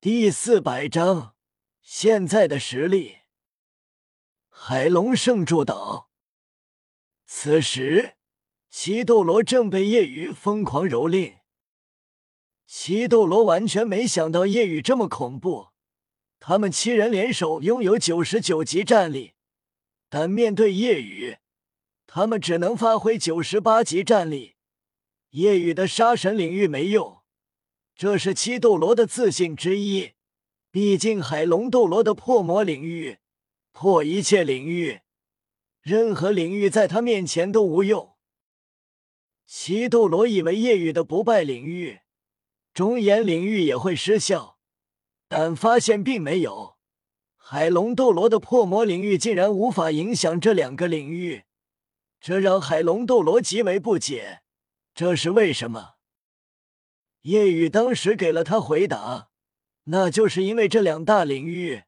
第四百章，现在的实力。海龙圣柱岛。此时，七斗罗正被夜雨疯狂蹂躏。七斗罗完全没想到夜雨这么恐怖。他们七人联手拥有九十九级战力，但面对夜雨，他们只能发挥九十八级战力。夜雨的杀神领域没用。这是七斗罗的自信之一，毕竟海龙斗罗的破魔领域破一切领域，任何领域在他面前都无用。七斗罗以为夜雨的不败领域、中炎领域也会失效，但发现并没有。海龙斗罗的破魔领域竟然无法影响这两个领域，这让海龙斗罗极为不解，这是为什么？夜雨当时给了他回答，那就是因为这两大领域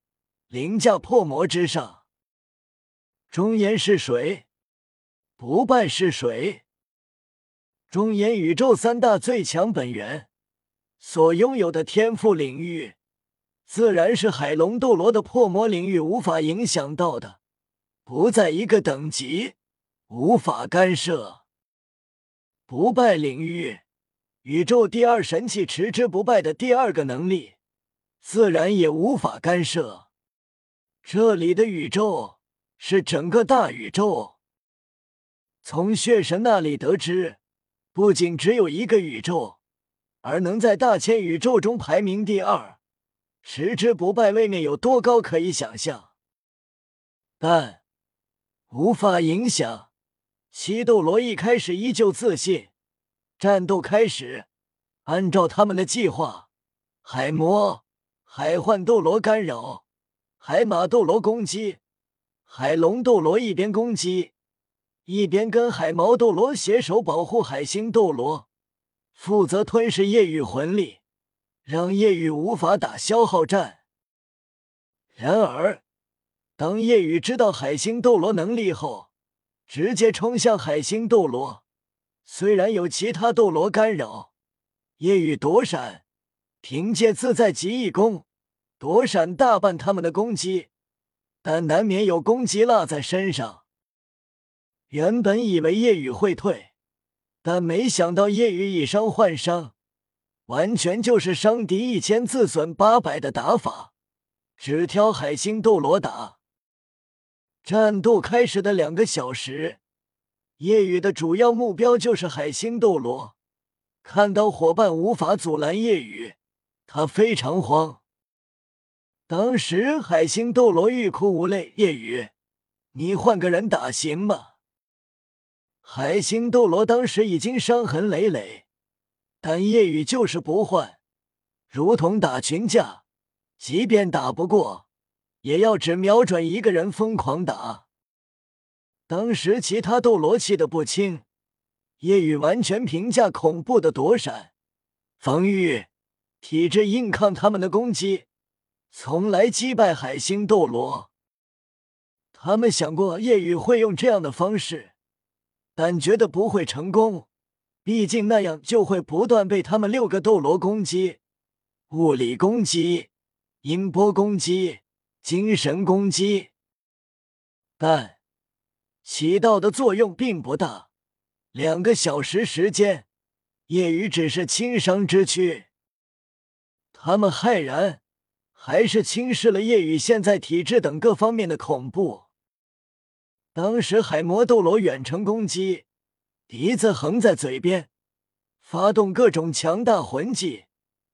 凌驾破魔之上。中炎是谁？不败是谁？中炎宇宙三大最强本源所拥有的天赋领域，自然是海龙斗罗的破魔领域无法影响到的，不在一个等级，无法干涉。不败领域。宇宙第二神器持之不败的第二个能力，自然也无法干涉。这里的宇宙是整个大宇宙。从血神那里得知，不仅只有一个宇宙，而能在大千宇宙中排名第二，持之不败位面有多高可以想象。但无法影响。七斗罗一开始依旧自信。战斗开始，按照他们的计划，海魔、海幻斗罗干扰，海马斗罗攻击，海龙斗罗一边攻击，一边跟海毛斗罗携手保护海星斗罗，负责吞噬夜雨魂力，让夜雨无法打消耗战。然而，当夜雨知道海星斗罗能力后，直接冲向海星斗罗。虽然有其他斗罗干扰，夜雨躲闪，凭借自在极意功躲闪大半他们的攻击，但难免有攻击落在身上。原本以为夜雨会退，但没想到夜雨以伤换伤，完全就是伤敌一千自损八百的打法，只挑海星斗罗打。战斗开始的两个小时。夜雨的主要目标就是海星斗罗。看到伙伴无法阻拦夜雨，他非常慌。当时海星斗罗欲哭无泪：“夜雨，你换个人打行吗？”海星斗罗当时已经伤痕累累，但夜雨就是不换，如同打群架，即便打不过，也要只瞄准一个人疯狂打。当时其他斗罗气得不轻，夜雨完全凭借恐怖的躲闪、防御、体质硬抗他们的攻击，从来击败海星斗罗。他们想过夜雨会用这样的方式，但觉得不会成功，毕竟那样就会不断被他们六个斗罗攻击：物理攻击、音波攻击、精神攻击。但。起到的作用并不大，两个小时时间，夜雨只是轻伤之躯。他们骇然，还是轻视了夜雨现在体质等各方面的恐怖。当时海魔斗罗远程攻击，笛子横在嘴边，发动各种强大魂技，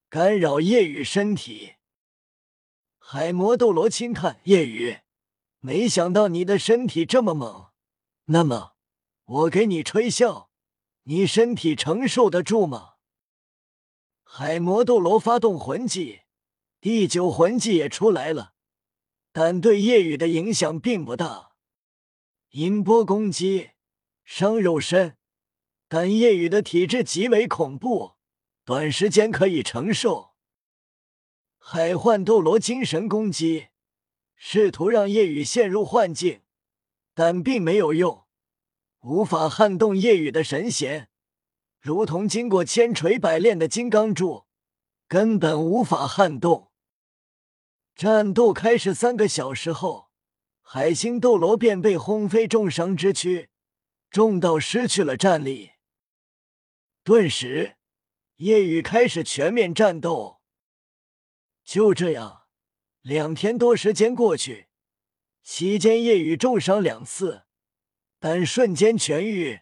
干扰夜雨身体。海魔斗罗轻叹：“夜雨，没想到你的身体这么猛。”那么，我给你吹箫，你身体承受得住吗？海魔斗罗发动魂技，第九魂技也出来了，但对夜雨的影响并不大。音波攻击伤肉身，但夜雨的体质极为恐怖，短时间可以承受。海幻斗罗精神攻击，试图让夜雨陷入幻境。但并没有用，无法撼动夜雨的神弦，如同经过千锤百炼的金刚柱，根本无法撼动。战斗开始三个小时后，海星斗罗便被轰飞，重伤之躯，重到失去了战力。顿时，夜雨开始全面战斗。就这样，两天多时间过去，期间夜雨重伤两次，但瞬间痊愈，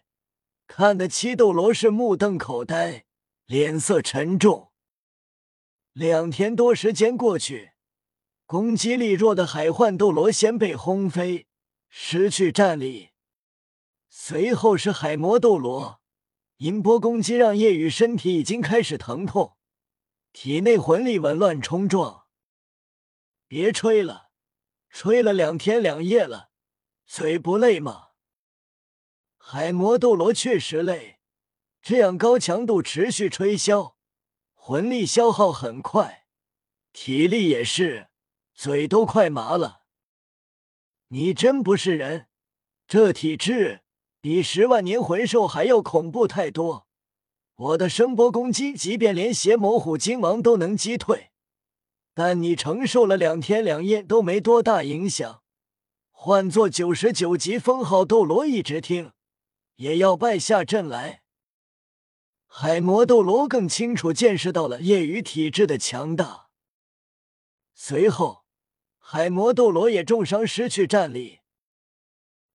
看得七斗罗是目瞪口呆，脸色沉重。两天多时间过去。攻击力弱的海幻斗罗先被轰飞，失去战力。随后是海魔斗罗，音波攻击让夜雨身体已经开始疼痛，体内魂力紊乱冲撞。别吹了，吹了两天两夜了，嘴不累吗？海魔斗罗确实累，这样高强度持续吹箫，魂力消耗很快，体力也是。嘴都快麻了，你真不是人！这体质比十万年魂兽还要恐怖太多。我的声波攻击，即便连邪魔虎鲸王都能击退，但你承受了两天两夜都没多大影响。换做九十九级封号斗罗，一直听也要败下阵来。海魔斗罗更清楚见识到了夜雨体质的强大，随后。海魔斗罗也重伤，失去战力。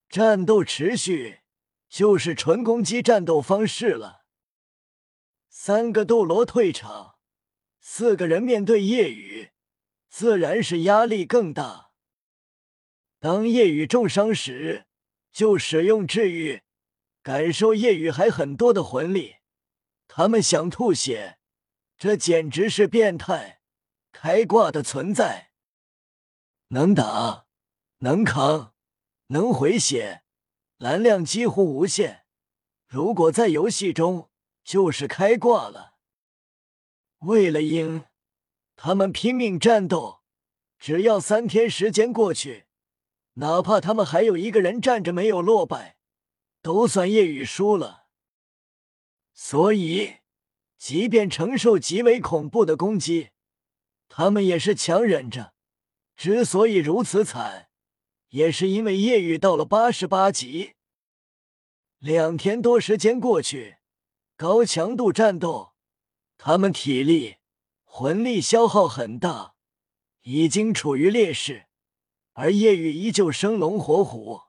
战斗持续，就是纯攻击战斗方式了。三个斗罗退场，四个人面对夜雨，自然是压力更大。当夜雨重伤时，就使用治愈，感受夜雨还很多的魂力。他们想吐血，这简直是变态，开挂的存在。能打，能扛，能回血，蓝量几乎无限。如果在游戏中，就是开挂了。为了赢，他们拼命战斗。只要三天时间过去，哪怕他们还有一个人站着没有落败，都算夜雨输了。所以，即便承受极为恐怖的攻击，他们也是强忍着。之所以如此惨，也是因为夜雨到了八十八级。两天多时间过去，高强度战斗，他们体力、魂力消耗很大，已经处于劣势，而夜雨依旧生龙活虎。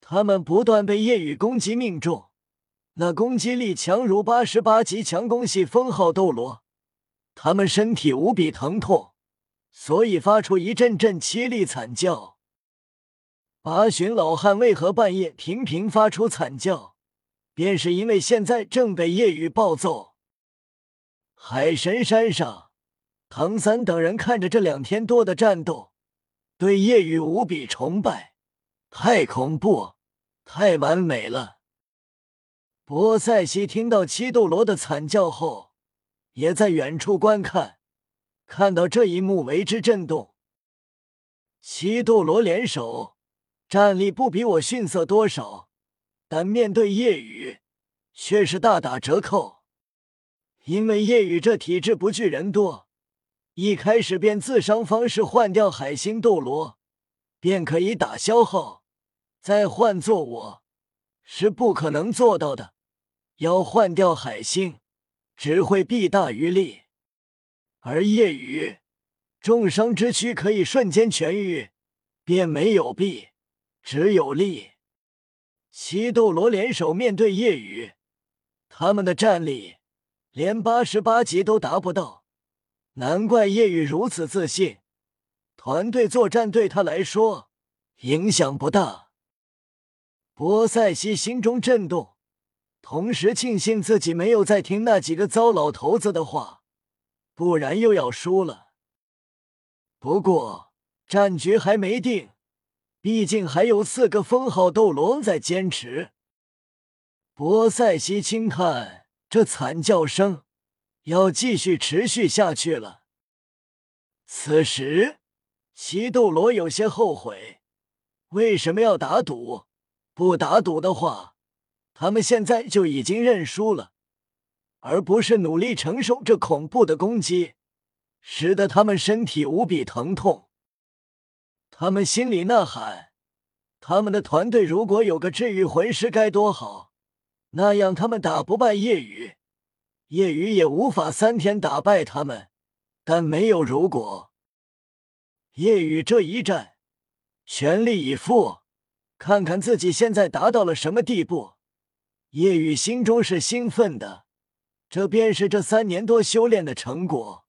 他们不断被夜雨攻击命中，那攻击力强如八十八级强攻系封号斗罗，他们身体无比疼痛。所以发出一阵阵凄厉惨叫。八旬老汉为何半夜频频发出惨叫？便是因为现在正被夜雨暴揍。海神山上，唐三等人看着这两天多的战斗，对夜雨无比崇拜。太恐怖，太完美了。波塞西听到七斗罗的惨叫后，也在远处观看。看到这一幕，为之震动。七斗罗联手，战力不比我逊色多少，但面对夜雨，却是大打折扣。因为夜雨这体质不惧人多，一开始便自伤方式换掉海星斗罗，便可以打消耗。再换做我，是不可能做到的。要换掉海星，只会弊大于利。而夜雨重伤之躯可以瞬间痊愈，便没有弊，只有利。七斗罗联手面对夜雨，他们的战力连八十八级都达不到，难怪夜雨如此自信。团队作战对他来说影响不大。波塞西心中震动，同时庆幸自己没有再听那几个糟老头子的话。不然又要输了。不过战局还没定，毕竟还有四个封号斗罗在坚持。波塞西轻叹，这惨叫声要继续持续下去了。此时，西斗罗有些后悔，为什么要打赌？不打赌的话，他们现在就已经认输了。而不是努力承受这恐怖的攻击，使得他们身体无比疼痛。他们心里呐喊：他们的团队如果有个治愈魂师该多好！那样他们打不败夜雨，夜雨也无法三天打败他们。但没有如果，夜雨这一战全力以赴，看看自己现在达到了什么地步。夜雨心中是兴奋的，这便是这三年多修炼的成果。